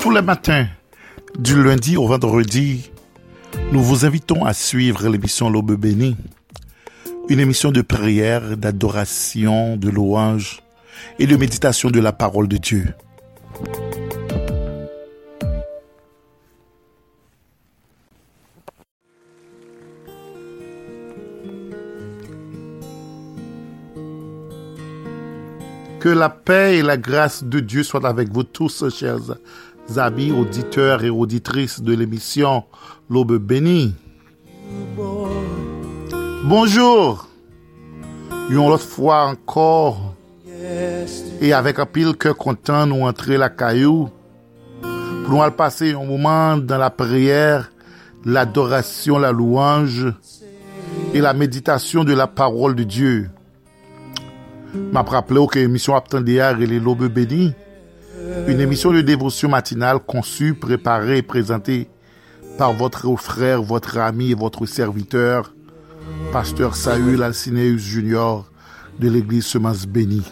Tous les matins, du lundi au vendredi, nous vous invitons à suivre l'émission L'Aube bénie, une émission de prière, d'adoration, de louange et de méditation de la parole de Dieu. Que la paix et la grâce de Dieu soient avec vous tous, chers amis auditeurs et auditrices de l'émission L'Aube Bénie. Bonjour! Yon lot fwa ankor e avek apil ke kontan nou antre la kayou pou nou al pase yon mouman dan la preyer, l'adorasyon, la louange e la meditasyon de la parol de Diyo. Ma praple ou ke emisyon ap tende ya rele lobe bedi une émission de dévotion matinale conçue, préparée et présentée par votre frère, votre ami et votre serviteur, pasteur Saül Alcineus Junior de l'église Semence Bénie.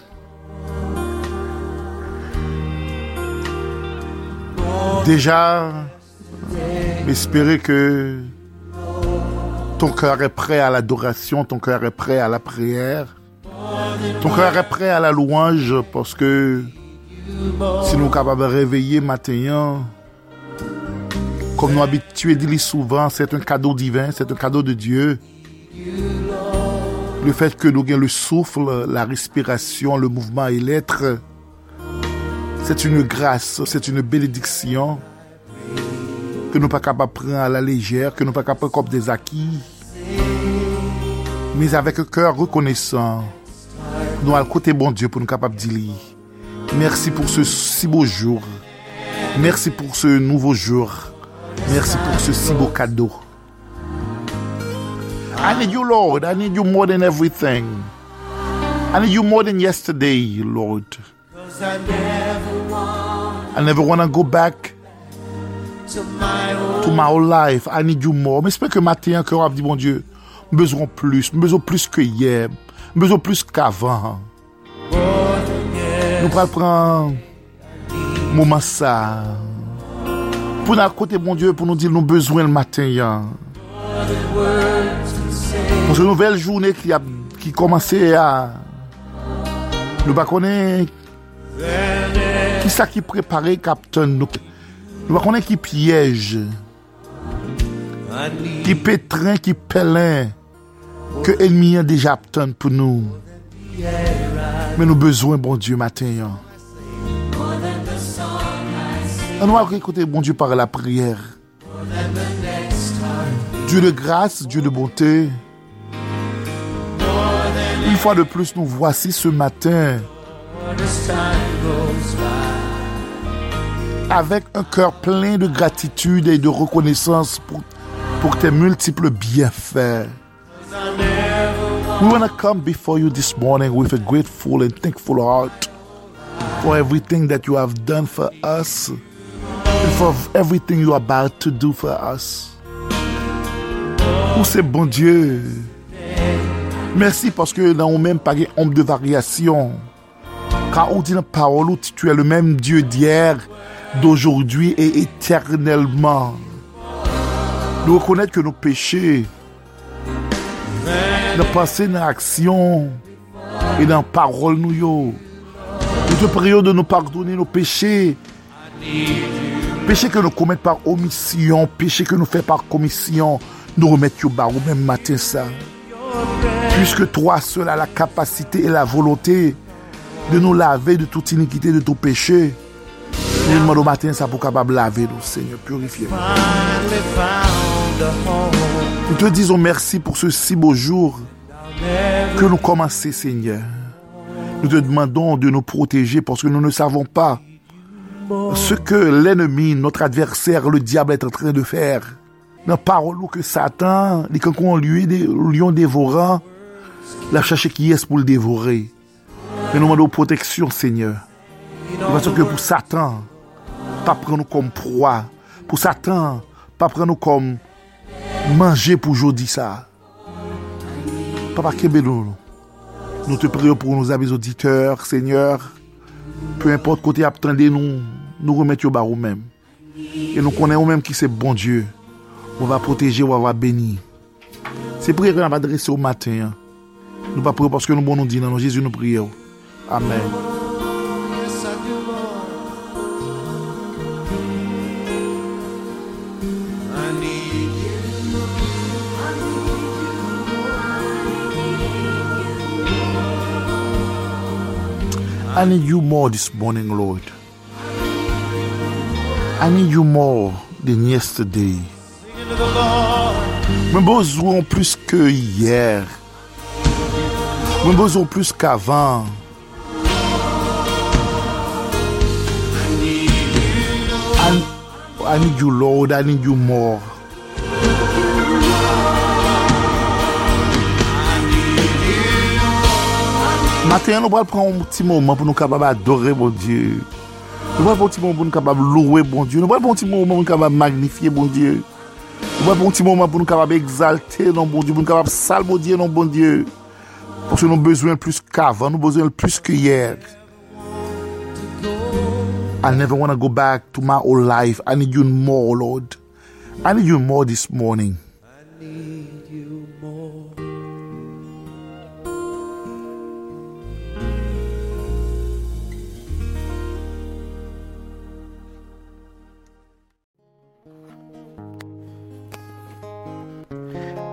Déjà, espérez que ton cœur est prêt à l'adoration, ton cœur est prêt à la prière. Ton cœur est prêt à la louange parce que si nous sommes capables de réveiller matin, comme nous habitués de dire souvent, c'est un cadeau divin, c'est un cadeau de Dieu. Le fait que nous ayons le souffle, la respiration, le mouvement et l'être, c'est une grâce, c'est une bénédiction que nous ne sommes pas capables de prendre à la légère, que nous ne pas capables de comme des acquis, mais avec un cœur reconnaissant nous allons côté bon Dieu pour nous capables de dire merci pour ce si beau jour. Merci pour ce nouveau jour. Merci pour ce si beau cadeau. I need you, Lord. I need you more than everything. I need you more than yesterday, Lord. I never want to go back to my old life. I need you more. Mais j'espère que matin, encore, dit, bon Dieu, besoin plus, besoin plus que hier besoin plus qu'avant. Nou pral pran mouman sa pou nan kote bon Diyo pou nou di nou bezwen l maten yan. Pou se nouvel jounen ki, ki komanse a nou pa konen ki sa ki prepare kapten nou. Nou pa konen ki piyej ki petren, ki pelen ke enmiyan deja apten pou nou. Mais nous besoin, bon Dieu, matin. On va écouter, bon Dieu, par la prière. Dieu de grâce, Dieu de bonté. Une fois de plus, nous voici ce matin avec un cœur plein de gratitude et de reconnaissance pour, pour tes multiples bienfaits. We want to come before you this morning with a grateful and thankful heart for everything that you have done for us and for everything you are about to do for us. Oh, c'est bon Dieu. Merci parce que dans nous même pas ombre de variation. Car on dit dans la parole, tu es le même Dieu d'hier, d'aujourd'hui et éternellement. Nous reconnaître que nos péchés de passer dans l'action et dans la parole nous yo. Nous te prions de nous pardonner nos péchés. Péchés que nous commettons par omission, péchés que nous faisons par commission, nous remettons au au même matin ça. Puisque toi seul as la capacité et la volonté de nous laver de toute iniquité, de tout demandons au matin ça pour capable laver nous, Seigneur, purifier. Nous te disons merci pour ce si beau jour que nous commençons, Seigneur. Nous te demandons de nous protéger parce que nous ne savons pas ce que l'ennemi, notre adversaire, le diable est en train de faire. Nous parlons que Satan, les cancons lui, lion dévorant, la cherché qui est pour le dévorer. Mais nous demandons protection, Seigneur. Parce que pour Satan, pas prendre nous comme proie. Pour Satan, pas prendre nous comme Mange pou jodi sa. Papa kebelou nou. Nou te preyo pou nou amis auditeur, seigneur. Peu importe kote ap tende nou, nou remet yo bar ou men. E nou konen ou men ki se bon Diyo. Ou va proteje ou va beni. Se preye kon ap adrese ou maten. Nou pa preyo paske nou bon nou di nan nou. Jezu nou preyo. Amen. I need you more this morning, Lord. I need you more than yesterday. Mwen besoin plus que hier. Mwen besoin plus qu'avant. I, I need you, Lord. I need you more. Matin, nous allons prendre un petit moment pour nous capables adorer mon Dieu. Nous allons prendre un petit moment pour nous capables louer mon Dieu. Nous allons prendre un petit moment pour nous capables magnifier mon Dieu. Nous allons prendre un petit moment pour nous capables exalter non bon Dieu, pour nous capables salmodier non bon Dieu. Parce que nous avons besoin plus qu'avant, nous avons besoin plus que hier. I never want to go back to my old life. I need you more, Lord. I need you more this morning.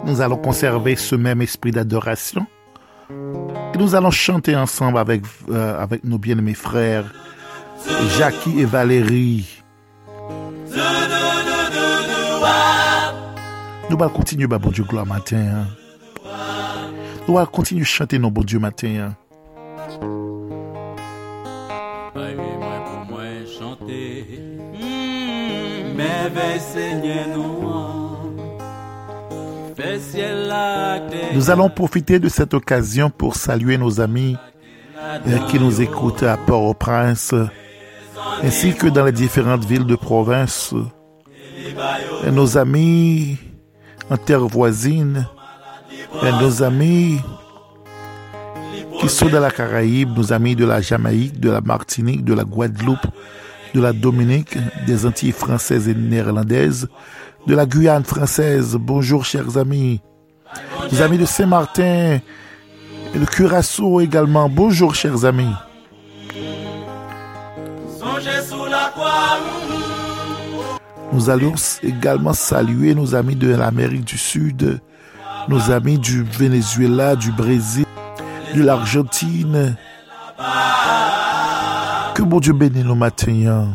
Nous allons conserver ce même esprit d'adoration. Et nous allons chanter ensemble avec, euh, avec nos bien-aimés frères, Jackie et Valérie. Nous allons continuer, bah, bon Dieu, gloire matin. hein. Nous allons continuer à chanter nos bon Dieu matin. hein. Merveille Seigneur nous Nous allons profiter de cette occasion pour saluer nos amis euh, qui nous écoutent à Port-au-Prince, ainsi que dans les différentes villes de province. Et nos amis en terre voisine, et nos amis qui sont dans la Caraïbe, nos amis de la Jamaïque, de la Martinique, de la Guadeloupe, de la Dominique, des Antilles françaises et néerlandaises, de la Guyane française. Bonjour chers amis. Les amis de Saint-Martin et de Curaçao également. Bonjour chers amis. Nous allons également saluer nos amis de l'Amérique du Sud, nos amis du Venezuela, du Brésil, de l'Argentine. Que bon Dieu bénisse nos matins.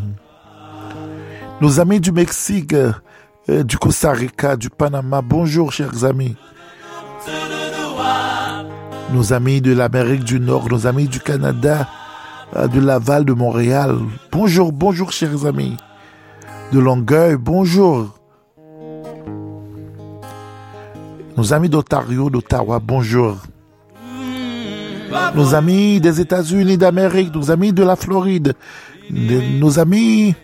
Nos amis du Mexique, euh, du Costa Rica, du Panama. Bonjour chers amis. Nos amis de l'Amérique du Nord, nos amis du Canada, euh, de Laval, de Montréal. Bonjour, bonjour chers amis de Longueuil, bonjour. Nos amis d'Ontario, d'Ottawa, bonjour. Nos amis des États-Unis d'Amérique, nos amis de la Floride, de- nos amis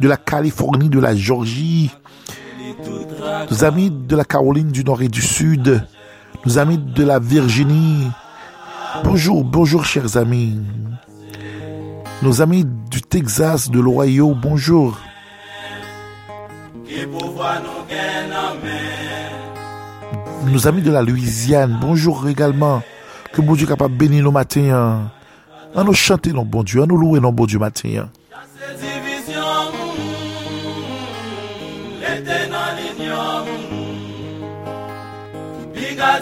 de la Californie, de la Georgie, nos amis de la Caroline du Nord et du Sud, nos amis de la Virginie. Bonjour, bonjour chers amis. Nos amis du Texas, de l'Ohio, bonjour. Nos amis de la Louisiane, bonjour également. Que bon Dieu capable bénir nos matins. À nous chanter nos bon Dieu, à nous louer nos bon Dieu matin.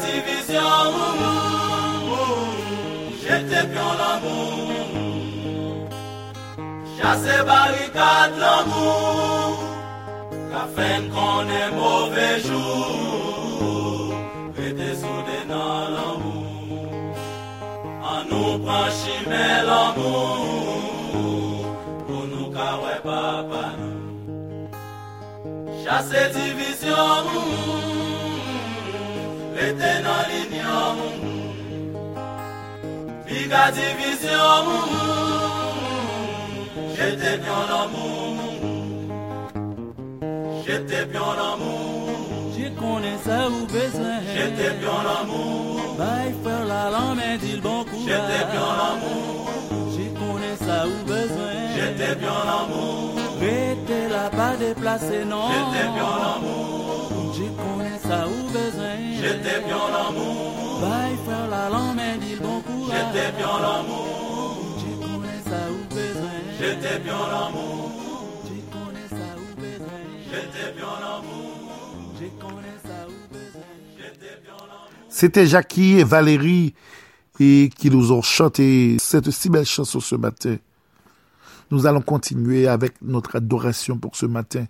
division, j'étais pion l'amour. Chassé barricade l'amour, qu'afin qu'on ait mauvais jour, était soudé dans l'amour. En nous branchit l'amour, pour nous carrer papa nous. Chassé division, Rete dans l'union Biga division J'étais bien l'amour J'étais bien l'amour Je connais ça ou besoin. J'étais bien l'amour Bye faire la coup. J'étais bien l'amour Je connais ça ou besoin. J'étais bien l'amour Rete la pas de glacé, non. J'étais bien l'amour. J'ai connais ça ou besoin. J'étais bien l'amour. Bye, frère, la langue, mais dis le bon courage. J'étais bien l'amour. J'ai connais ça ou besoin. J'étais bien l'amour. J'ai connais ça ou besoin. J'étais bien l'amour. J'ai connais ça ou besoin. J'étais bien l'amour. C'était Jackie et Valérie et qui nous ont chanté cette si belle chanson ce matin. Nous allons continuer avec notre adoration pour ce matin.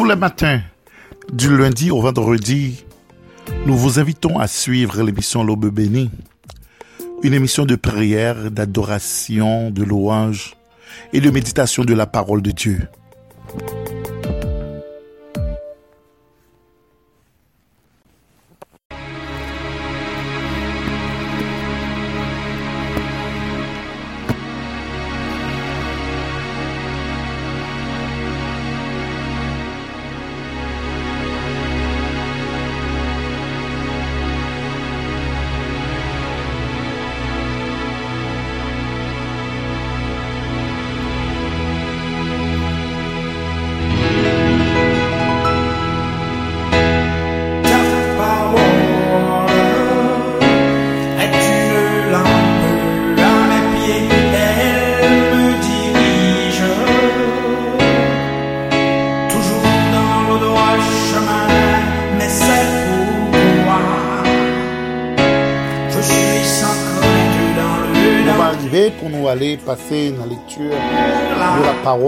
Tous les matins, du lundi au vendredi, nous vous invitons à suivre l'émission L'Aube bénie, une émission de prière, d'adoration, de louange et de méditation de la parole de Dieu.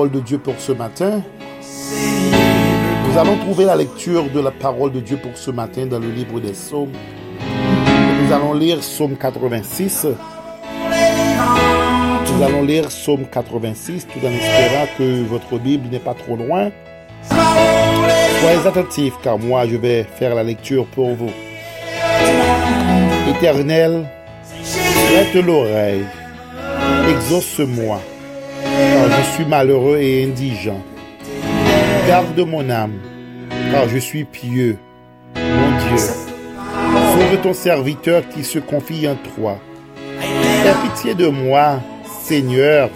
Parole de Dieu pour ce matin. Nous allons trouver la lecture de la parole de Dieu pour ce matin dans le livre des psaumes. Nous allons lire psaume 86. Nous allons lire psaume 86 tout en espérant que votre Bible n'est pas trop loin. Soyez attentifs car moi je vais faire la lecture pour vous. Éternel, prête l'oreille, exauce-moi, car je suis malheureux et indigent. Garde mon âme, car je suis pieux, mon Dieu. Sauve ton serviteur qui se confie en toi. Aie pitié de moi, Seigneur,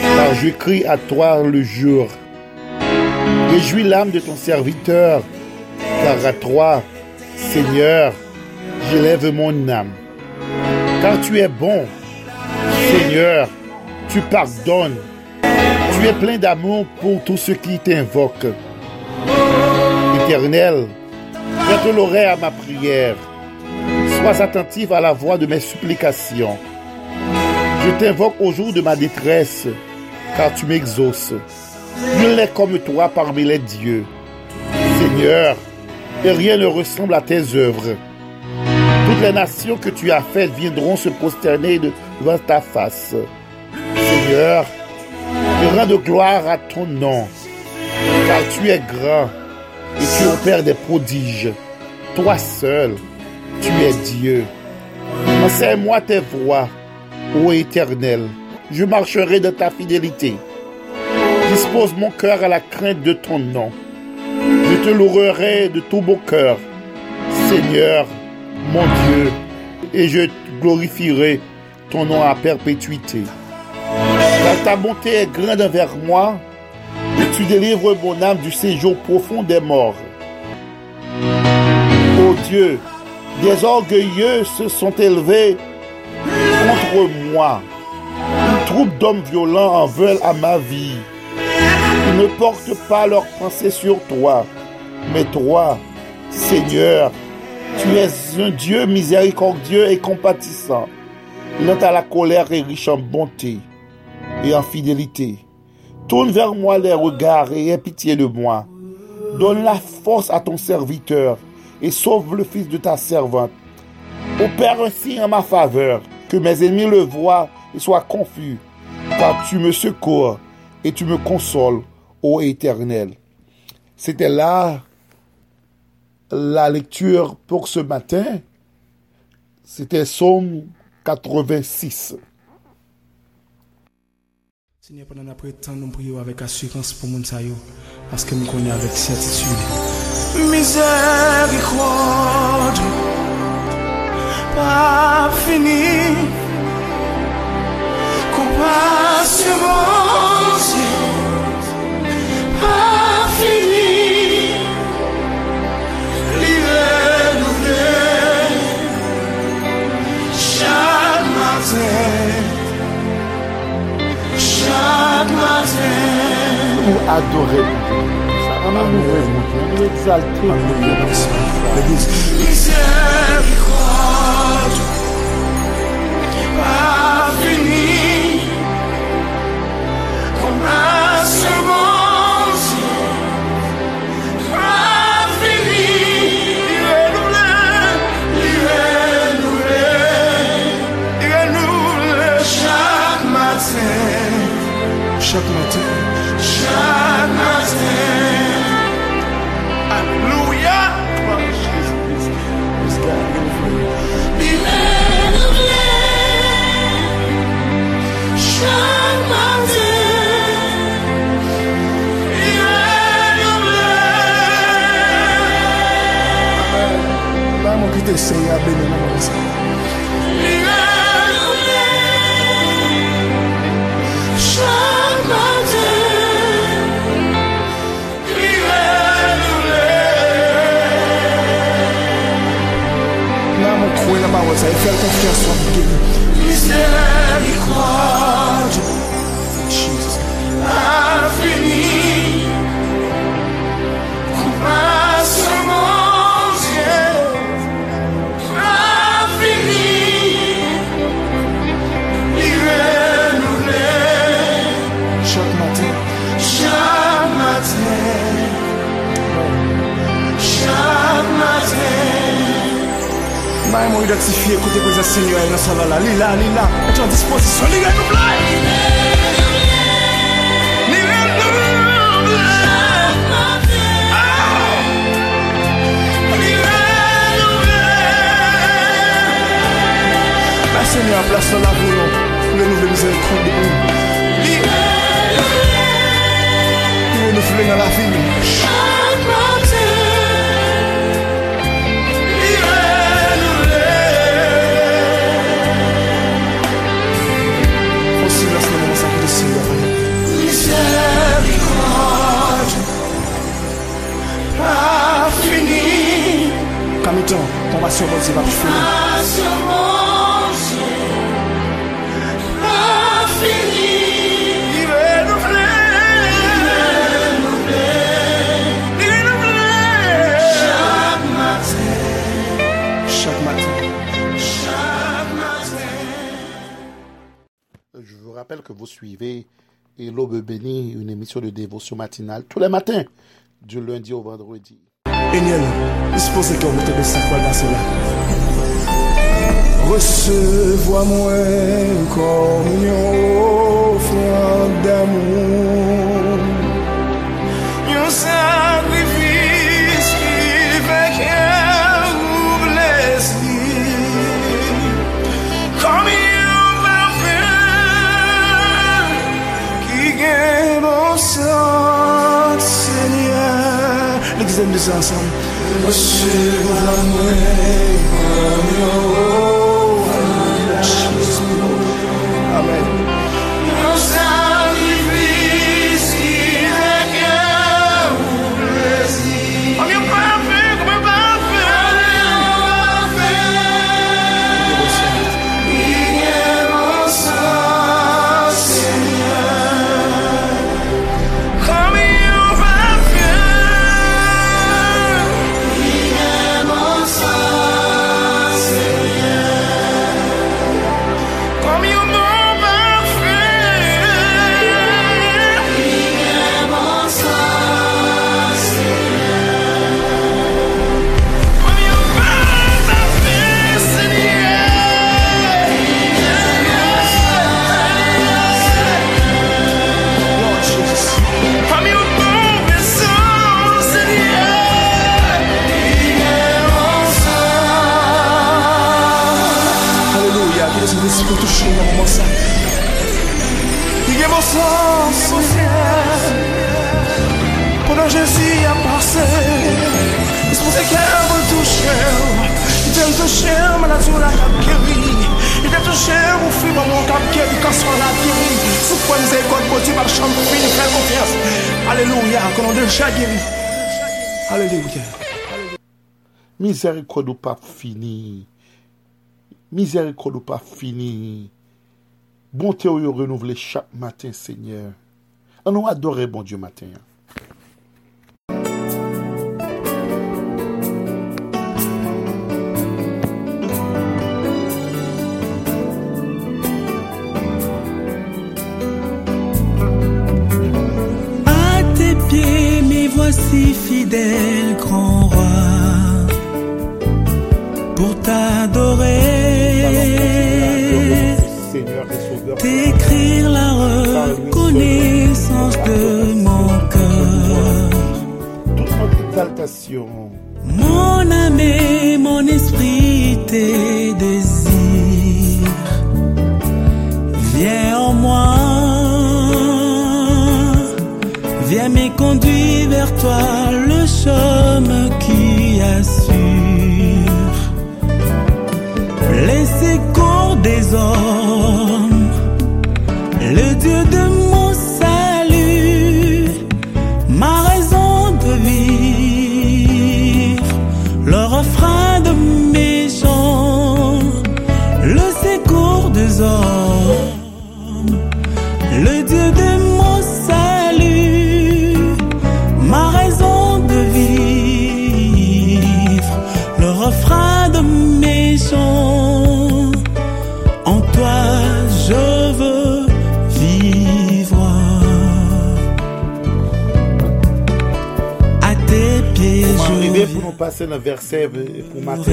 car je crie à toi le jour. Réjouis l'âme de ton serviteur, car à toi, Seigneur, j'élève mon âme. Car tu es bon, Seigneur, tu pardonnes. Tu es plein d'amour pour tous ceux qui t'invoquent. Éternel, prête l'oreille à ma prière. Sois attentif à la voix de mes supplications. Je t'invoque au jour de ma détresse, car tu m'exauces. Nul n'est comme toi parmi les dieux. Seigneur, et rien ne ressemble à tes œuvres. Toutes les nations que tu as faites viendront se prosterner devant ta face. Seigneur, rends de gloire à ton nom, car tu es grand et tu opères des prodiges. Toi seul, tu es Dieu. Enseigne-moi tes voies, ô Éternel. Je marcherai de ta fidélité. Dispose mon cœur à la crainte de ton nom. Je te louerai de tout mon cœur, Seigneur, mon Dieu, et je glorifierai ton nom à perpétuité. Ta bonté est grande envers moi, tu délivres mon âme du séjour profond des morts. Ô Dieu, des orgueilleux se sont élevés contre moi. Une troupe d'hommes violents en veulent à ma vie. Ils ne portent pas leurs pensées sur toi, mais toi, Seigneur, tu es un Dieu miséricordieux et compatissant, lent à la colère et riche en bonté et en fidélité. Tourne vers moi les regards et aie pitié de moi. Donne la force à ton serviteur et sauve le fils de ta servante. Opère ainsi en ma faveur, que mes ennemis le voient et soient confus, car tu me secours et tu me consoles, ô Éternel. C'était là la lecture pour ce matin. C'était Psaume 86. Seigneur, pendant après temps, nous prions avec assurance pour yo, parce que nous connaissons avec certitude. Miséricorde, pas fini. Compassion, chaque matin. Pour adorer Dieu. Ça, Chaque matin. chaque matin. Alléluia. Oh, Jésus. Yes, God. Il est nouvelé chaque matin. Il est nouvelé. Là, mon qui t'essaye à bénir, mon ça. Il ça. Il fait confiance en Dieu. May mou identifiye kote kouza sinyo el nan salala Li la, li la, eti an disposisyon. Li gen nou blay Li gen nou blay Li gen nou blay May sinyo a plas nan la voulon Foule nou vle mize kouk de ou Li gen nou blay Li gen nou blay nan la vi Va. Je vous rappelle que vous suivez et l'Aube bénie, une émission de dévotion matinale tous les matins, du lundi au vendredi. Eniel, disposez que vous de sa foi dans cela. Recevoir-moi comme une offrande d'amour. Un sacrifice qui fait qu'elle vous blesse. Comme un parfum qui gagne mon sang, Seigneur. L'examen de ça ensemble. touchem la zou la kap keri I te touchem ou fi bon moun kap keri Kanson la keri Sou pou mze kote poti bak chanm pou fin Fè konfians Aleluya konon deja keri Aleluya Mizeri kodo pa fini. Mizeri kodo pa fini. Bonte ou yo renouvle chak matin, Seigneur. An nou adore bon Diyo matin. sois si fidèle, grand roi, pour t'adorer. T'écrire la reconnaissance de mon cœur. Mon âme et mon esprit tes désirs Viens en moi. Toi le chemin qui assure. Les secours des hommes. Viens. pour nous passer le verset pour matin.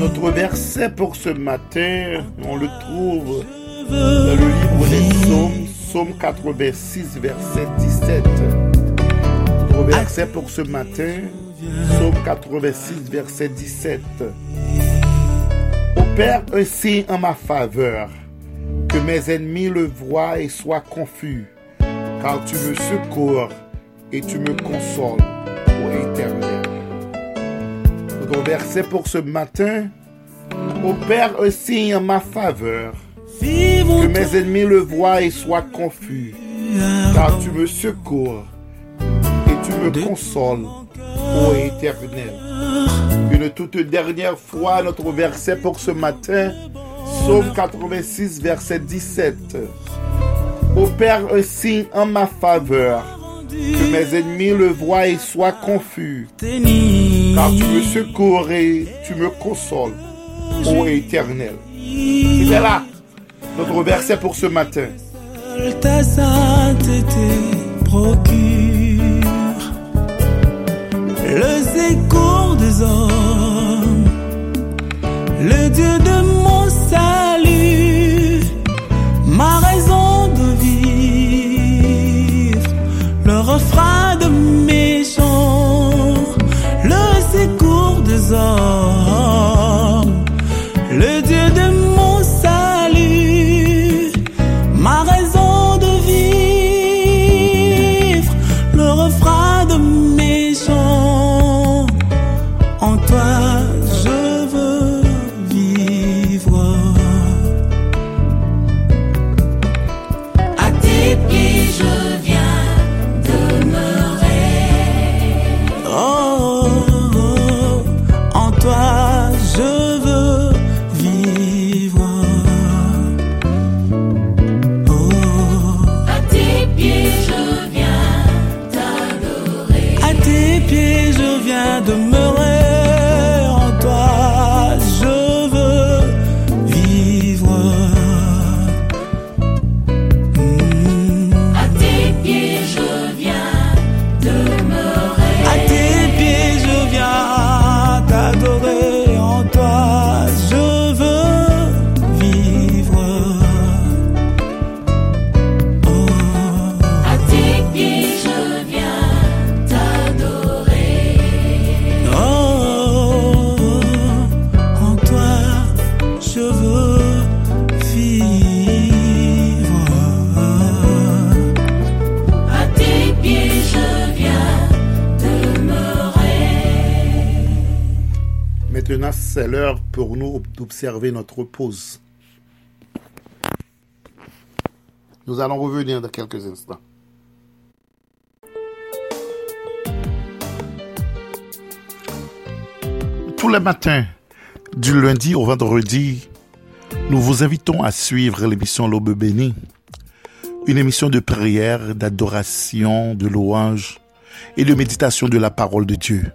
Notre verset pour ce matin, on le trouve dans le livre des psaumes, psaume 86, verset 17. Notre verset pour ce matin, psaume 86, verset 17. Opère un signe en ma faveur, que mes ennemis le voient et soient confus, car tu me secours et tu me consoles, Verset pour ce matin, opère un signe en ma faveur, que mes ennemis le voient et soient confus, car tu me secours et tu me consoles, ô éternel. Une toute dernière fois, notre verset pour ce matin, Psaume 86, verset 17. Opère un signe en ma faveur, que mes ennemis le voient et soient confus. Car tu me secours et tu me consoles, ô éternel. C'est là notre verset pour ce matin. Seule ta sainteté procure le secours des hommes, le Dieu de mon salut, secours d'observer notre pause. Nous allons revenir dans quelques instants. Tous les matins, du lundi au vendredi, nous vous invitons à suivre l'émission L'Aube bénie, une émission de prière, d'adoration, de louange et de méditation de la parole de Dieu.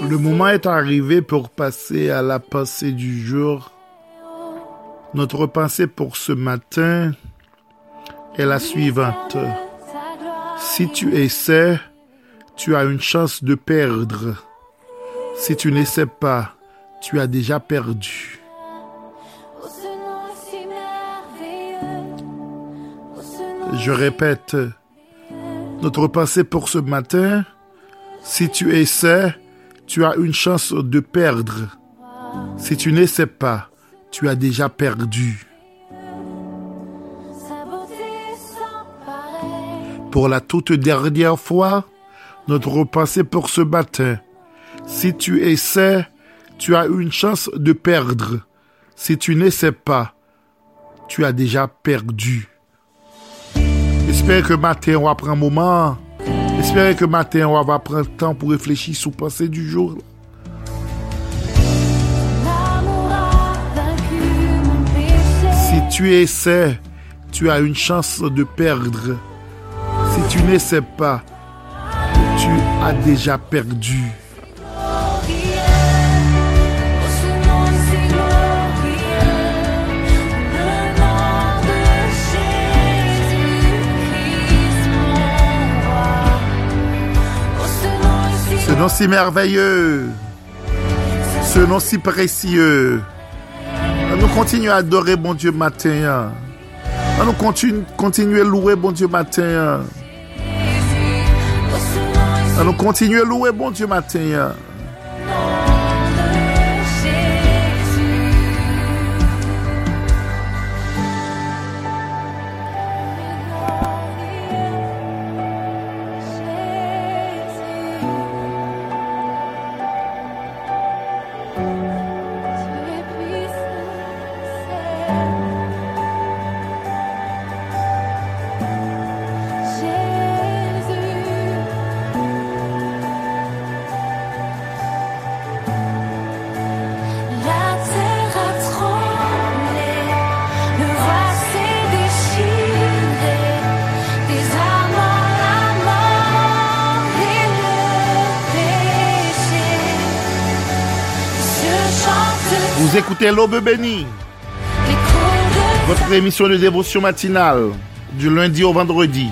Le moment est arrivé pour passer à la pensée du jour. Notre pensée pour ce matin est la suivante. Si tu essaies, tu as une chance de perdre. Si tu n'essaies pas, tu as déjà perdu. Je répète, notre pensée pour ce matin, si tu essaies, tu as une chance de perdre. Si tu n'essaies pas, tu as déjà perdu. Pour la toute dernière fois, notre pensée pour ce matin, si tu essaies, tu as une chance de perdre. Si tu n'essaies pas, tu as déjà perdu. J'espère que matin, on va prendre un moment. J'espère que matin, on va prendre le temps pour réfléchir sur pensée du jour. Si tu essaies, tu as une chance de perdre. Si tu n'essaies pas, tu as déjà perdu. Nom si merveilleux, ce nom si précieux. Nous continuons à adorer bon Dieu matin. Nous continuons à louer bon Dieu matin. Nous continuons à louer bon Dieu matin. Écoutez l'aube bénie, votre émission de dévotion matinale du lundi au vendredi.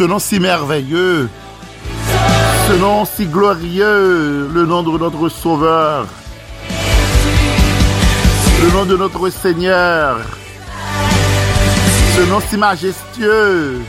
Ce nom si merveilleux, ce nom si glorieux, le nom de notre Sauveur, le nom de notre Seigneur, ce nom si majestueux.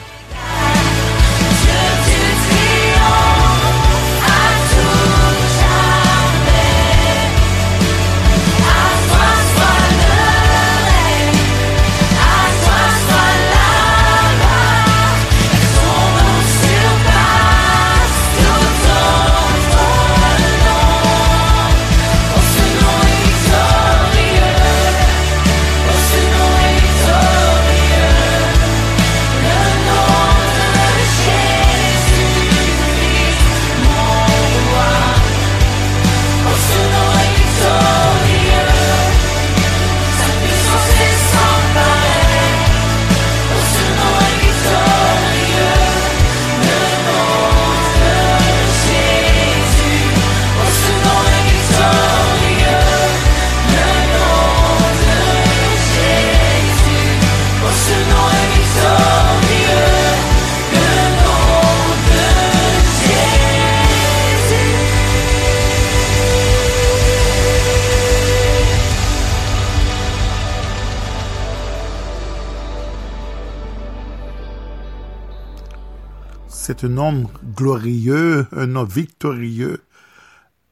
Un homme glorieux, un homme victorieux,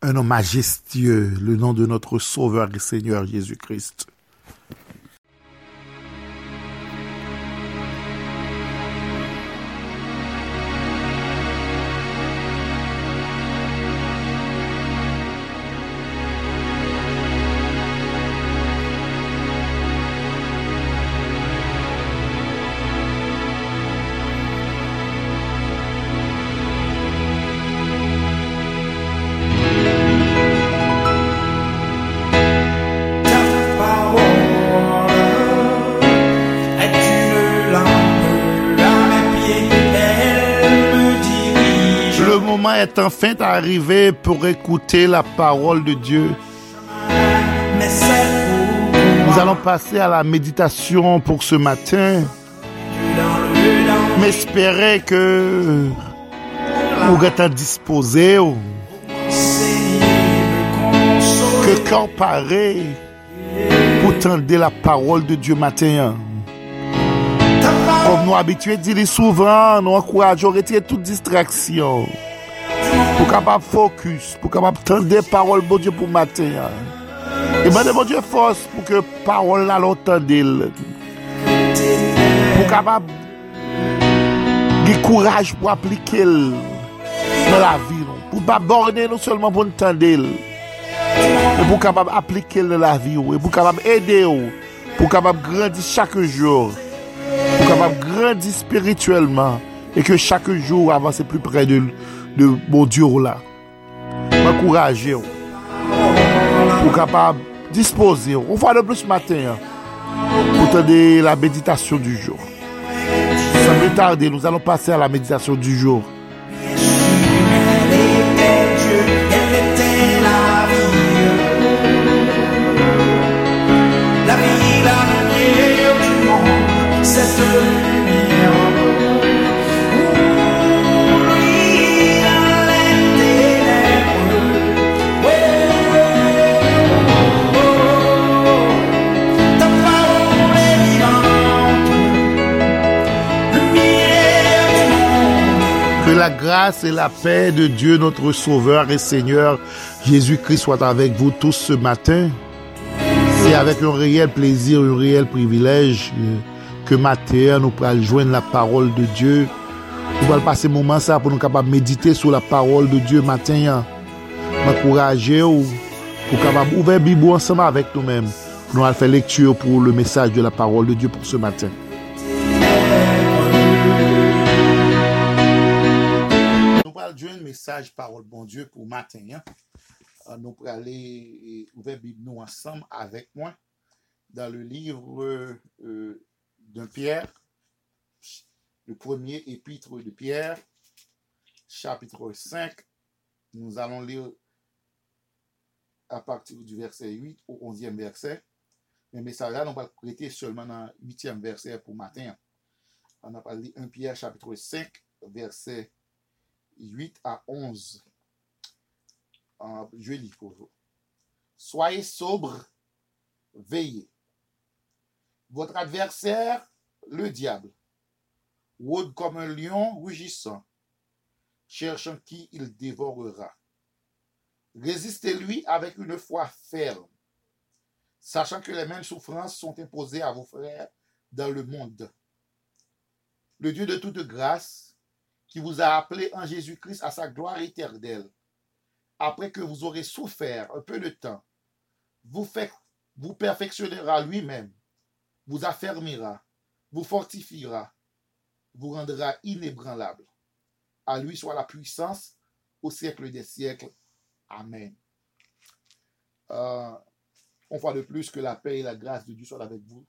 un homme majestueux, le nom de notre Sauveur et Seigneur Jésus-Christ. Est enfin arrivé pour écouter la parole de Dieu. Nous allons passer à la méditation pour ce matin. M'espérer que vous êtes disposé, que quand paré pour tendre la parole de Dieu matin. Comme nous habitués dire souvent, nous encourageons à retirer toute distraction. pou kapap fokus, pou kapap tende parol bon Diyo pou mater. E mwen de bon Diyo fos pou ke parol la lon tende il. Pou kapap di kouraj pou aplike il nan la vi nou. Pou pa borne nou solman pou tende il. E pou kapap aplike il nan la vi ou. E pou kapap ede ou. Pou kapap grandi chak jour. Pou kapap grandi spirituellement. E ke chak jour avanse plus pre de lou. de bon diyo la. Mwen kouraje ou. Ou kapab dispose ou. Ou fwa de plus matin. Ou te de la meditasyon du jour. Sa mwen tarde, nou alon pase a la meditasyon du jour. La grâce et la paix de Dieu, notre Sauveur et Seigneur Jésus-Christ soient avec vous tous ce matin. C'est avec un réel plaisir, un réel privilège euh, que matin nous pourrons joindre la parole de Dieu. Nous allons passer un moment ça pour nous capables méditer sur la parole de Dieu matin. M'encourager ou pour capable ouvrir Bible ensemble avec nous-mêmes. Nous allons faire lecture pour le message de la parole de Dieu pour ce matin. Un message parole bon Dieu pour matin. hein. Euh, Nous allons aller ouvrir Bible nous ensemble avec moi dans le livre euh, de Pierre, le premier épître de Pierre, chapitre 5. Nous allons lire à partir du verset 8 au 11e verset. Mais message là, nous allons prêter seulement dans le 8e verset pour matin. On a parlé 1 Pierre chapitre 5, verset 8 à 11. Euh, je pour vous. Soyez sobres, veillez. Votre adversaire, le diable, rôde comme un lion rugissant, cherchant qui il dévorera. Résistez-lui avec une foi ferme, sachant que les mêmes souffrances sont imposées à vos frères dans le monde. Le Dieu de toute grâce, qui vous a appelé en Jésus-Christ à sa gloire éternelle, après que vous aurez souffert un peu de temps, vous, fait, vous perfectionnera lui-même, vous affermira, vous fortifiera, vous rendra inébranlable. À lui soit la puissance au siècle des siècles. Amen. Euh, on voit de plus que la paix et la grâce de Dieu soient avec vous.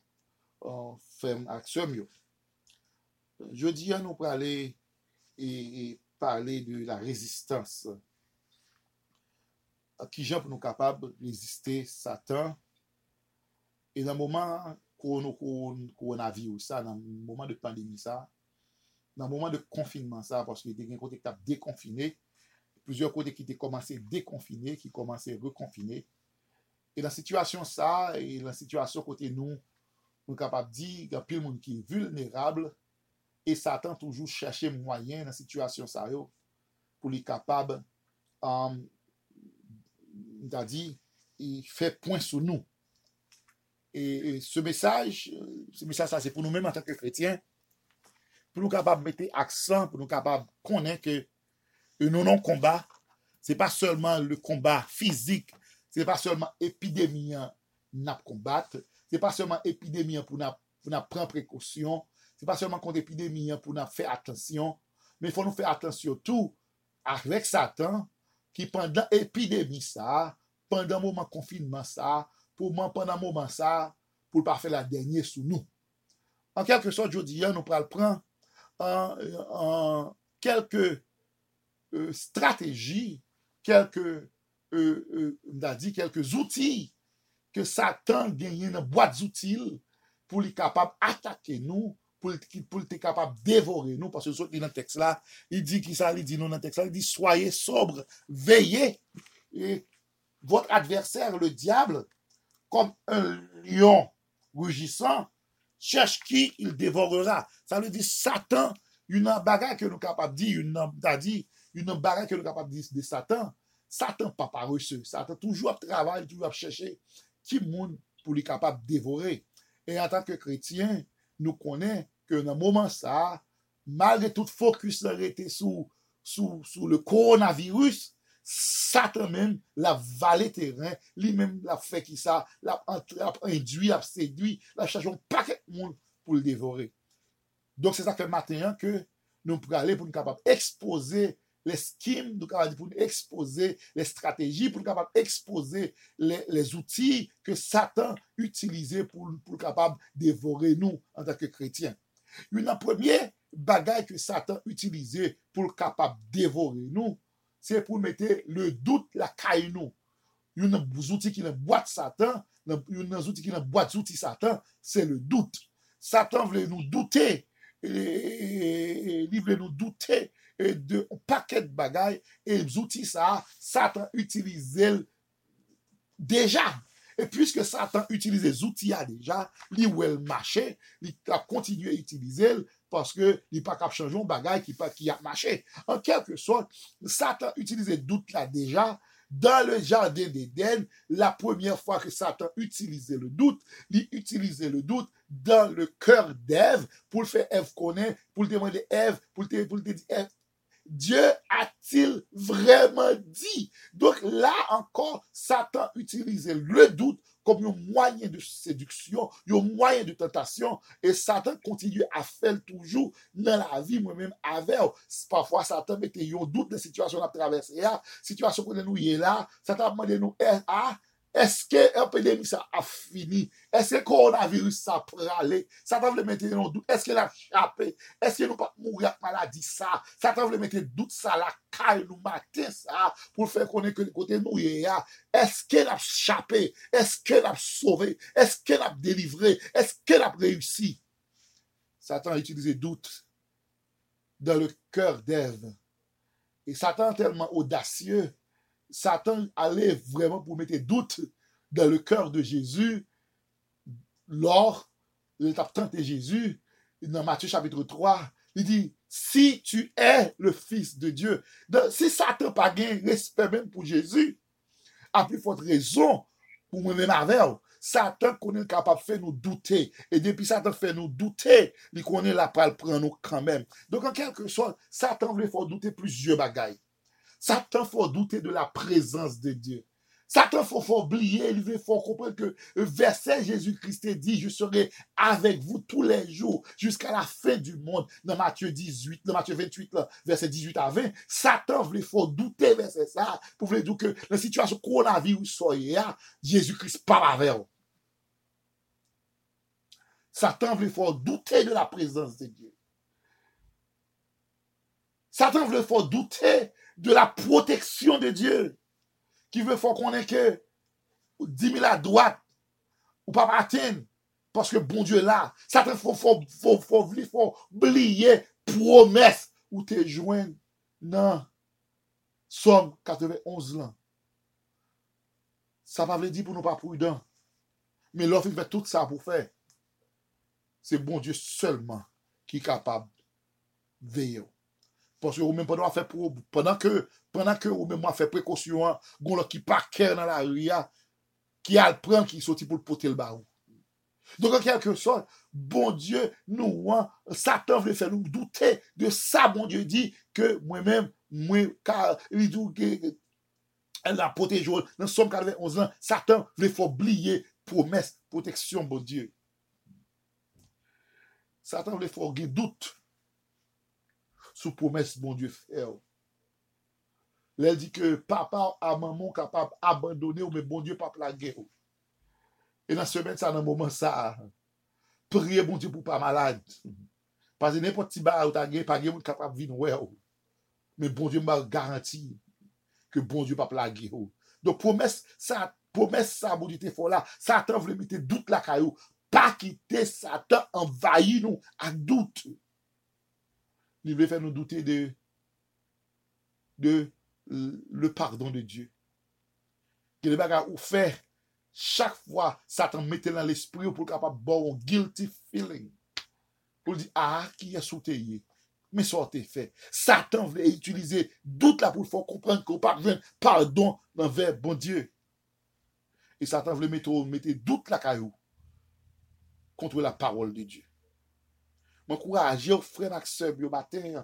On fait action mieux. Jeudi, nous pour aller et, parler de la résistance. Qui gens pour nous capables de résister Satan? Et dans le moment qu'on coronavirus, ça, dans le moment de pandémie, ça, dans le moment de confinement, ça, parce que des côtés qui étaient déconfinés, plusieurs côtés qui étaient commencé à déconfiner, qui commençaient à reconfiner. Et dans la situation ça, et dans la situation côté nous, nous sommes capables de et Satan toujours chercher moyen dans la situation ça yo, pour les capable um, dit il fait point sur nous. Et, ce message, ce message ça c'est pour nous-mêmes en tant que chrétiens, pour nous capables de mettre accent, pour nous capables de connaître que nous non combat, c'est pas seulement le combat physique, c'est pas seulement épidémie n'a combattre, c'est pas seulement épidémie pour n'a pour n'a c'est pas seulement contre épidémie pour n'a faire attention, mais il faut nous faire attention tout avec Satan qui pendant épidémie ça, pendant moment confinement ça, pendant moment ça, pour pas faire la dernière sous nous. En quelque sorte, je dis, nous prenons en, quelques euh, stratégies, quelques, euh, euh, a quelques outils que Satan gagne dans boîte d'outils pour être capable d'attaquer nous, pour pour être capable de dévorer nous, parce que ce dans le texte là, il dit qui ça, il dit non dans le texte là, il dit soyez sobre, veillez, et votre adversaire, le diable, comme un lion rugissant, cherche qui il dévorera. Ça veut dire Satan, une bagarre que nous de dire, une, dit, une bagarre que nous de dire de Satan, Satan pas paresseux. Satan toujours travaille, toujours chercher qui monde pour lui capable de dévorer. Et en tant que chrétien, nous connaissons que dans le moment ça, malgré tout focus arrêté sous, sous, le coronavirus, Satan même la valé terrain, lui-même la fait qui ça, l'a induit, l'a séduit, l'a cherché un paquet de monde pour le dévorer. Donc c'est ça que maintenant que nous pouvons aller pour nous capables exposer les pour nous exposer les stratégies, pour nous capables exposer les, les outils que Satan utilisait pour, pour capable dévorer nous en tant que chrétiens. Une première bagaille que Satan utilisait pour capable dévorer nous, c'est pour mettre le doute la caille nous. Une outil qui est boîte Satan, outil est boîte outils Satan, c'est le doute. Satan voulait nous douter, et, il voulait nous et de un paquet de bagailles, et les outils ça, Satan utilisait déjà. Et puisque Satan utilise les outils là déjà, lui où elle marchait, il a continué à utiliser parce que il pas capable changer un bagage qui pas qui a marché. En quelque sorte, Satan utilisait doute là déjà dans le jardin d'Éden, la première fois que Satan utilisait le doute, il utilisait le doute dans le cœur d'Ève pour faire Ève connaître, pour demander Ève, pour le pour le dire Ève, Dieu a-t-il vraiment dit? Donc là encore, Satan utilisait le doute comme un moyen de séduction, un moyen de tentation, et Satan continue à faire toujours dans la vie, moi-même, avec. Parfois, Satan mettait un doute de situation à traverser, la situation que nous est là, Satan demandé nous, ah, est-ce que l'épidémie ça a fini? Est-ce que le coronavirus ça a pralé? Satan voulait mettre un doute? Est-ce qu'il a échappé? Est-ce que nous pas mourir avec maladie ça? Satan voulait mettre doute ça la caille nous matin ça pour faire connaître que le côté nous. Est-ce qu'elle a échappé? Est-ce qu'elle a sauvé? Est-ce qu'elle a délivré? Est-ce qu'elle a réussi? Satan a utilisé doute dans le cœur d'Ève. Et Satan tellement audacieux Satan allait vraiment pour mettre doute dans le cœur de Jésus lors de l'étape tenté Jésus, dans Matthieu chapitre 3, il dit, si tu es le Fils de Dieu, si Satan pas gain respect même pour Jésus, a plus forte raison pour moi-même avec. Satan connaît capable de faire nous douter. Et depuis Satan fait nous douter, il connaît la parole prend nous quand même. Donc en quelque sorte, Satan voulait faire douter plusieurs bagailles. Satan faut douter de la présence de Dieu. Satan faut, faut oublier, il faut comprendre que le verset Jésus-Christ dit, je serai avec vous tous les jours jusqu'à la fin du monde. Dans Matthieu 18, dans Matthieu 28, là, verset 18 à 20, Satan voulait faut douter verset ça, pour vous dire que la situation coronavirus soyez Jésus-Christ parle avec vous. Satan voulait faut douter de la présence de Dieu. Satan voulait faut douter de la protection de Dieu. Qui veut faire qu'on ait que 10 000 à droite, ou pas atteindre, parce que bon Dieu là. Satan faut, faut, faut, faut, faut, faut oublier promesse ou te joindre dans Somme 91 là. Ça va veut dire pour nous pas prudents. Mais l'offre, fait tout ça pour faire. C'est bon Dieu seulement qui est capable de veiller. Parce que ou même pendant que pendant que ou même fait précaution, qui pas cœur dans la rue qui a le prend qui sorti pour le porter le barou. Donc en quelque sorte, bon Dieu nous hein, Satan veut faire nous douter de ça bon Dieu dit que moi-même moi car il dit que elle a protégé dans Somme 91 ans, Satan veut faire oublier promesse protection bon Dieu. Satan veut faire gagner doute sous promesse bon Dieu fait. Elle dit que papa a maman capable d'abandonner ou mais bon Dieu pas plaguer. Et dans semaine, ça, dans moment, ça, priez bon Dieu pour pas malade. Parce que n'importe qui ba ou ta pas moun capable vivre ouais. ou. Men bon Diyo m'a garanti ke bon Diyo pa plage yo. Don promes sa, promes sa bon Diyo te la, Satan vle mette dout la kayo, pa kite Satan envayi nou ak dout. Li vle fè nou douter de le pardon de Diyo. Gè le baga ou chak fwa Satan mette lan l'esprit ou pou kapap bon guilty feeling. Pou li di, ah, yè soute ye. Men so te fè. Satan vle utilize dout la pou fò komprenk ko pa ven pardon nan ver bon Diyo. E Satan vle mette dout la kayou kontre la parol de Diyo. Mwen kouraj yo fren ak seb yo baten.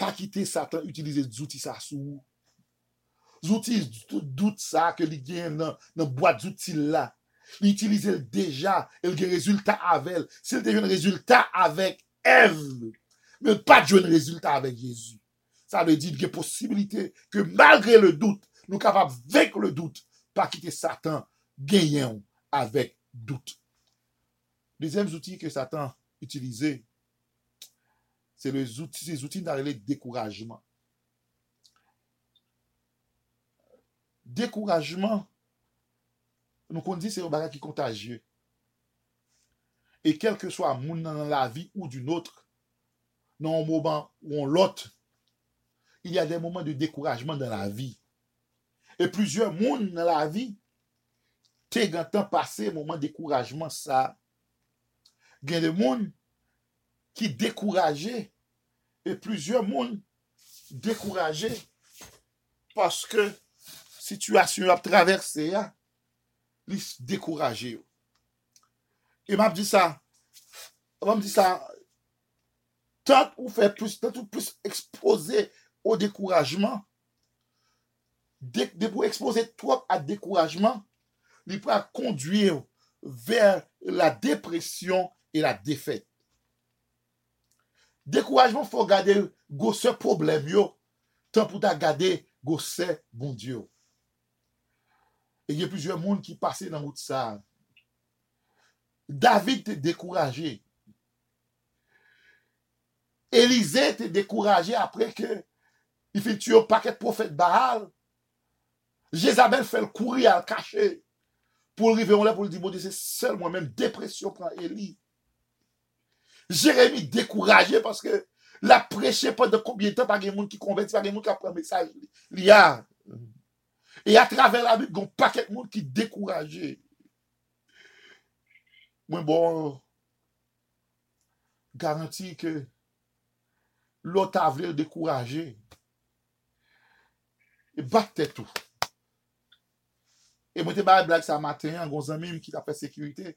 Pa kite Satan utilize zouti sa sou. Zouti dout sa ke li gen nan boat zouti la. Li utilize el deja, el gen rezultat avel. Se el te gen rezultat avek Ev, men pa djwen rezultat avek Jezu. Sa le di ge posibilite ke malgre le dout, nou kapap vek le dout, pa kite Satan genyen avek dout. Dezem zouti ke Satan utilize, se le zouti, se zouti nan rele dekourajman. Dekourajman, nou kon di se yon baga ki kontajye. Et quel que soit moun dans la vie ou d'une autre, dans un moment ou l'autre, il y a des moments de découragement dans la vie. Et plusieurs moun dans la vie, te gantan passé moment de découragement ça. A des moun qui découragé et plusieurs moun découragé parce que situation a traversé, ils découragé. E m ap di sa, m ap di sa, tant ou fè plus, tant ou plus expose ou dekourajman, de pou expose trop a dekourajman, li pou a la depresyon e la defet. Dekourajman fò gade gose problem yo, tant pou ta gade gose bon diyo. E yè pizye moun ki pase nan mout sa, David te dekouraje. Elize te dekouraje apre ke i fin tuyo paket profet Baal. Jezabel fel kouri al kache pou rive yon la pou li di bodi se sel mwen men depresyon pran Eli. Jeremie dekouraje paske la preche pa de koubyen tan pa gen moun ki konventi, pa gen moun ki apre mesaj li ya. E a traver la bib gon paket moun ki dekouraje. Mwen bon garanti ke lot avle dekouraje e bat te tou. E mwen te ba blag sa maten an goun zanmim ki ta fe sekurite.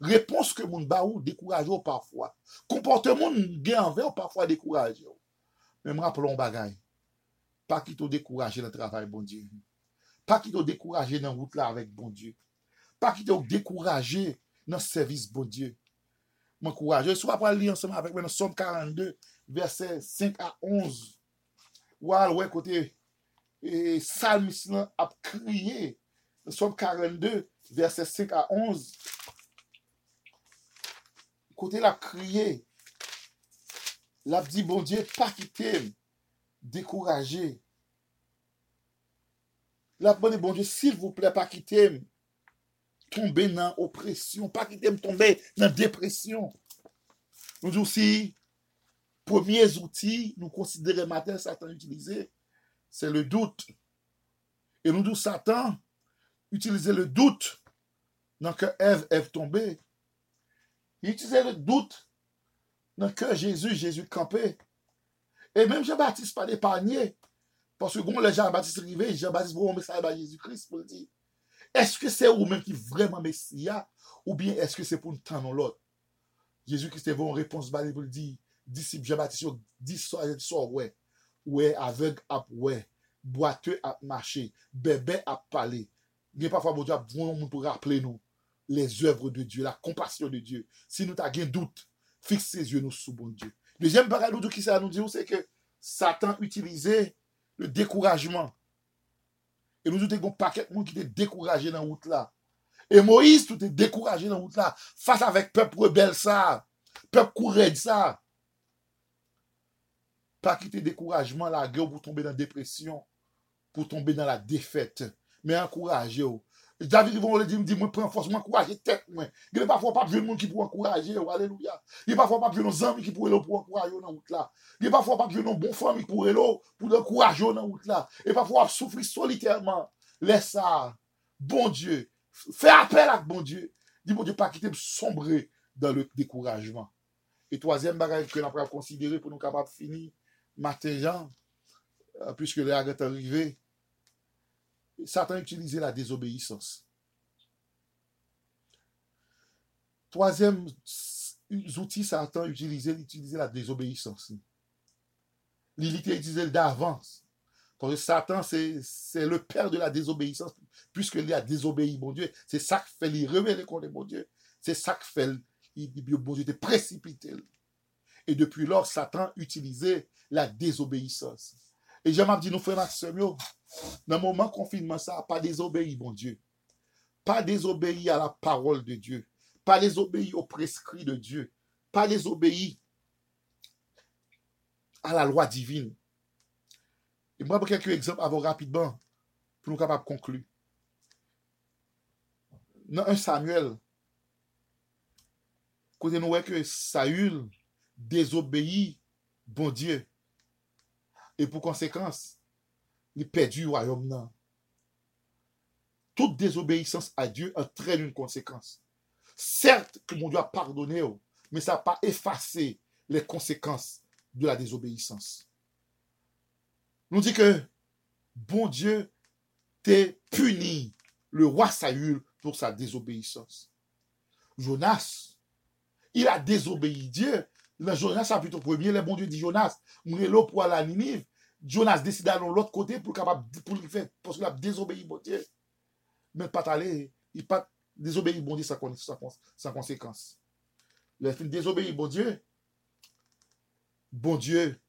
Repons ke moun ba ou dekouraje ou parfwa. Komporte moun gen anve ou parfwa dekouraje ou. Men mra plon bagay. Pa ki to dekouraje nan travay bon die. Pa ki to dekouraje nan wout la avèk bon die. Pa ki to dekouraje nan servis bon die. Mwen kouwaje. Sou apwa li anseman avèk mwen som 42, verset 5 a 11. Wal wè kote salmis lan ap kriye. Som 42, verset 5 a 11. Kote la kriye. La ap di bon diye pa kitem. Dekouraje. La bon bon diye sil vouple pa kitem. tombe nan opresyon, pa ki tem tombe nan depresyon. Nou di ou si, pwemye zouti, nou konsidere mater satan utilize, se le dout. E nou di ou satan, utilize le dout, nan ke ev, ev tombe. Utilize le dout, nan ke jesu, jesu kampe. E menm Jean-Baptiste pa de panye, pwoske goun le Jean-Baptiste rive, Jean-Baptiste vwou mbe sa eba jesu Christ, pou di, Eske se ou men ki vreman mesiya ou bien eske se pou nou tanon lot? Jezou ki se von repons bali pou li di disip Jean-Baptiste yo di so wè, wè aveg ap wè, boiteux ap mache, bebe ap pale. Gen pafwa bon Dieu ap voun moun pou rappele nou les œuvres de Dieu, la compassion de Dieu. Si nou ta gen doute, fixe ses yeux nou sou bon Dieu. Deuxième bagay nou ki sa nou di ou, c'est que Satan utilize le découragement. Et nous te gon paquet moun ki te découragé nan wout la. Et Moïse tout te découragé wout la, face avec peuple rebelle sa, peuple koured sa. Pa ki te découragement la, ge ou pou tombe nan depression, pou tombe nan la défaite. Mais encouragé ou. David Yvon le di, me di, mwen pren force, mwen encouragé tête mwen. Gè pa fwa pa pje moun ki pou encouragé ou, alléluia. Gè pa fwa pa pje nou zanmi ki pou elo pou encouragé ou nan wout la. Gè pa fwa pa pje nou bon fami pou elo pou encouragé ou nan wout la. E pa fwa soufri solitairement. Laisse ça. Bon Dieu. Fais appel à bon Dieu. Dis bon Dieu, pas quitter sombrer dans le découragement. Et troisième bagage que nous avons considéré pour nous capables de finir, matin, Jean, euh, puisque l'heure est arrivée, Satan utilisait la désobéissance. Troisième outil, Satan utilisait, il utilisait la désobéissance. Il utilisait d'avance. Parce Satan, c'est le père de la désobéissance, puisqu'il a désobéi, mon Dieu. C'est ça qui fait lui révéler qu'on est mon Dieu. C'est ça qui fait, il bon Dieu, te précipiter. Et depuis lors, Satan utilisait la désobéissance. Et j'aime dit, nous frères et dans le moment confinement, ça n'a pas désobéi, mon Dieu. Pas désobéi à la parole de Dieu. Pas désobéi au prescrit de Dieu. Pas désobéi à la loi divine. Et moi, quelques exemples avant rapidement, pour nous capables conclure. Dans 1 Samuel, côté nous voyons que Saül désobéit bon Dieu. Et pour conséquence, il perdu le royaume. Toute désobéissance à Dieu entraîne une conséquence. Certes que mon Dieu a pardonné, oh, mais ça n'a pas effacé les conséquences de la désobéissance. Nous dit que bon Dieu t'a puni le roi Saül pour sa désobéissance. Jonas, il a désobéi Dieu. Dans Jonas chapitre 1er, le bon Dieu dit Jonas, là pour à Ninive. Jonas décide d'aller de l'autre côté pour capable pour le faire parce qu'il a désobéi bon Dieu. Mais pas aller, il pas désobéi bon Dieu sans, sans, sans conséquence. Le fin désobéi bon Dieu, bon Dieu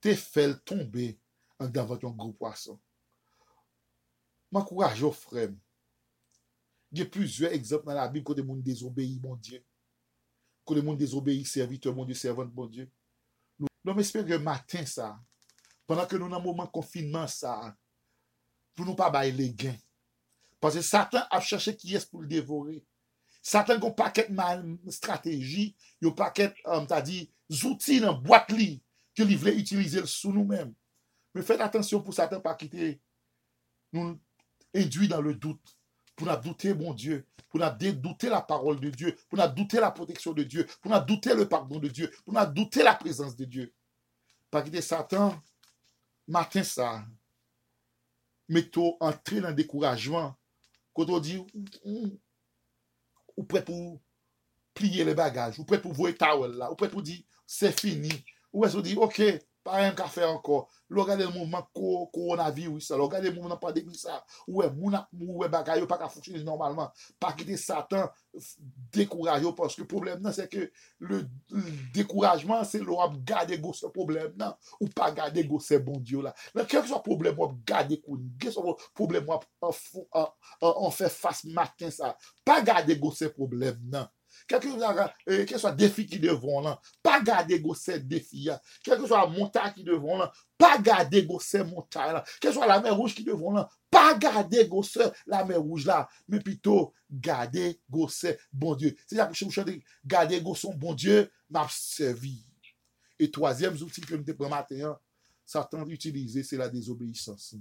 te fait tomber en devant un gros poisson. M'encourage aux frères. Il y a plusieurs exemples dans la Bible que les gens désobéissent, mon Dieu. Que les gens désobéissent, serviteur, mon Dieu, servante, mon Dieu. Nous espérons que matin, ça, pendant que nous dans moment confinement, ça, pour nous pas bailler les gains. Parce que Satan a cherché qui est pour le dévorer. Satan a un paquet de stratégie, un paquet, um, t'as dit, outils dans boîte que il voulait utiliser sous nous-mêmes. Mais faites attention pour Satan pas quitter, nous induit dans le doute. Pour nous douter, mon Dieu, pour nous douter la parole de Dieu, pour nous douter la protection de Dieu, pour nous douter le pardon de Dieu, pour nous douter la présence de Dieu. Pas quitter Satan, matin ça, mettons entrer dans le découragement. Quand on dit, ou, prêt pour plier les bagages, ou prêt pour voir towel là, ou prêt pour dire, c'est fini. Ou est-ce qu'on dit, ok, pas un café encore. Lo gade le mouvement co- coronavirus, ça, lo gade le mouvement pandémie ça. Ouais, moun ap mou ouais bagay yo pas ka fonctionner normalement. Pas quitter Satan f- décourager parce que le problème c'est que le, découragement c'est le ap garder go ce problème non ou pas garder go ce bon Dieu. Mais quel que soit le problème ou que ou en fait face matin ça. Pas garder go ce problème non. Quel que soit défi qui devant là, pas garder go ce défi là. Quel que soit la montagne qui devant là, pas garder go soit la mer rouge qui devant là, pas garder go ce la mer rouge là, mais plutôt garder go ce bon Dieu. C'est ça que je chante, garder go son bon Dieu m'a servi. Et troisième outil que nous te prenons matin, hein, Satan utilisé, c'est la désobéissance.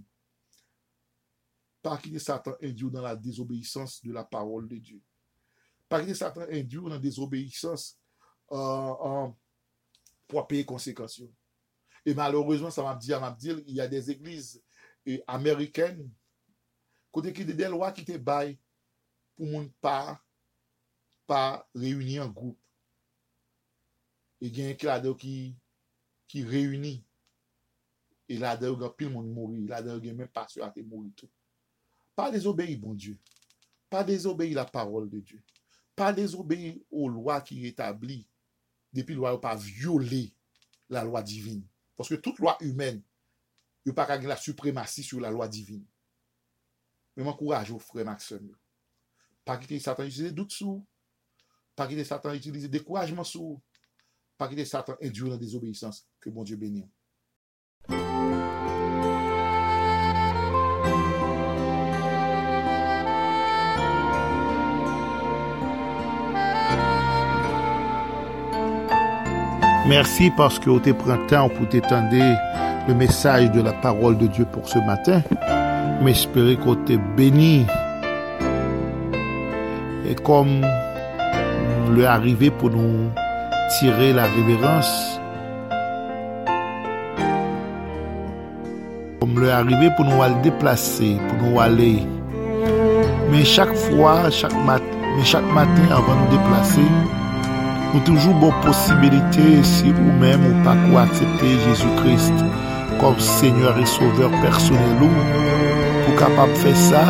Par qui Satan induit dans la désobéissance de la parole de Dieu. Par qui Satan induit dans la désobéissance euh, euh, pour payer conséquences. Et malheureusement, ça m'a dit, il y a des églises eh, américaines, qui des lois qui te baillent pour moun pas, pas réunir en groupe. Et il y a un cadre qui, qui réunit E la de ou gen pil moun mouri, la de ou gen men pasyo a te mouri tou. Pa désobéi, bon Dieu. Pa désobéi la parole de Dieu. Pa désobéi ou loi ki etabli depi loi ou pa viole la loi divine. Paske tout loi humen, yo pa kage la supremasi sou la loi divine. Men man kouraj ou frè Maxime. Pa kite satan utilize dout sou, pa kite satan utilize dekourajman sou, pa kite satan endure la désobéissance. Que bon Dieu bénisse. Merci parce que vous te pris temps pour t'étendre le message de la parole de Dieu pour ce matin. J'espère que tu béni. Et comme le arrivé pour nous tirer la révérence, comme le arrivé pour nous aller déplacer, pour nous aller. Mais chaque fois, chaque mais chaque matin avant de nous déplacer, Ou toujou bon posibilite si ou men ou pa kou aksepte Jésus-Christ kom Seigneur et Sauveur personel ou pou kapap fè sa.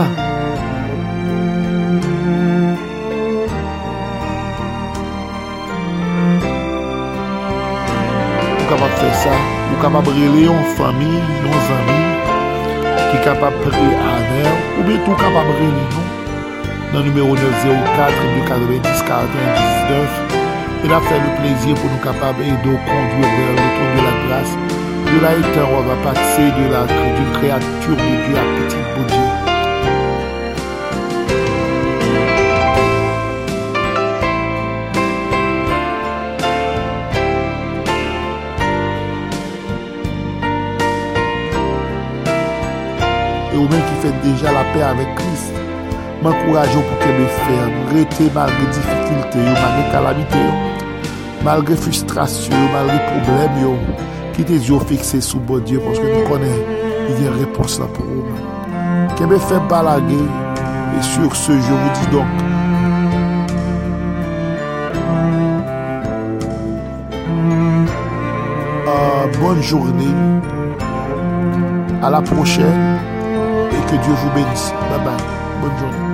Pou kapap fè sa, pou kapap rele yon fami, yon zami, ki kapap pre anè, ou bè tou kapap rele nou. Nan numero 904-290-4119, Il a fait le plaisir pour nous capables et de conduire vers le trône de la grâce. De là, il on va passer de la d'une créature de Dieu à petit bout Dieu. Et au même qui fait déjà la paix avec Christ, m'encourageons pour qu'elle le fasse, arrêtez malgré difficulté, malgré calamité malgré frustration, malgré problèmes, yo, qui tes yeux fixés sur bon Dieu parce que nous connaissons, il y a une réponse là pour vous. Qui me fait balaguer, et sur ce, je vous dis donc, euh, bonne journée, à la prochaine, et que Dieu vous bénisse. Bye bye, bonne journée.